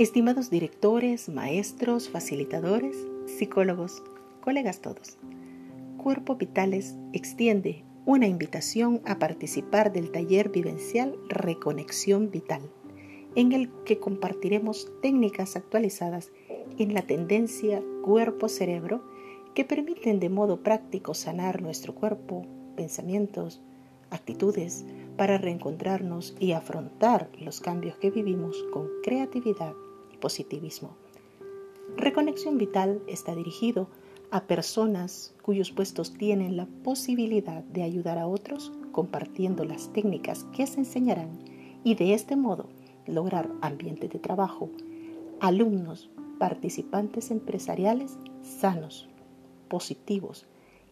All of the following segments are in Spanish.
Estimados directores, maestros, facilitadores, psicólogos, colegas todos, Cuerpo Vitales extiende una invitación a participar del taller vivencial Reconexión Vital, en el que compartiremos técnicas actualizadas en la tendencia cuerpo-cerebro que permiten de modo práctico sanar nuestro cuerpo, pensamientos, actitudes para reencontrarnos y afrontar los cambios que vivimos con creatividad positivismo. Reconexión Vital está dirigido a personas cuyos puestos tienen la posibilidad de ayudar a otros compartiendo las técnicas que se enseñarán y de este modo lograr ambientes de trabajo, alumnos, participantes empresariales sanos, positivos,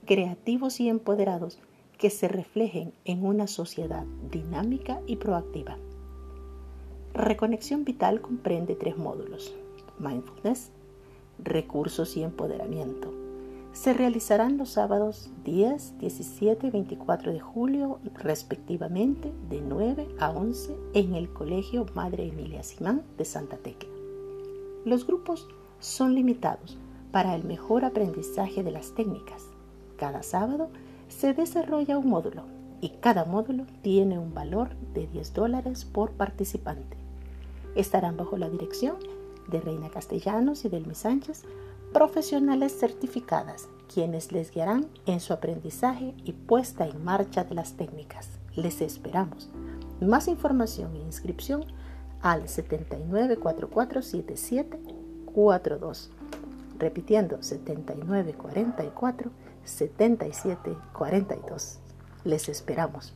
creativos y empoderados que se reflejen en una sociedad dinámica y proactiva. Reconexión Vital comprende tres módulos. Mindfulness, recursos y empoderamiento. Se realizarán los sábados 10, 17 y 24 de julio respectivamente de 9 a 11 en el Colegio Madre Emilia Simán de Santa Tecla. Los grupos son limitados para el mejor aprendizaje de las técnicas. Cada sábado se desarrolla un módulo y cada módulo tiene un valor de 10 dólares por participante estarán bajo la dirección de Reina Castellanos y Delmi Sánchez, profesionales certificadas, quienes les guiarán en su aprendizaje y puesta en marcha de las técnicas. Les esperamos. Más información e inscripción al 79447742. Repitiendo 7944 7742. Les esperamos.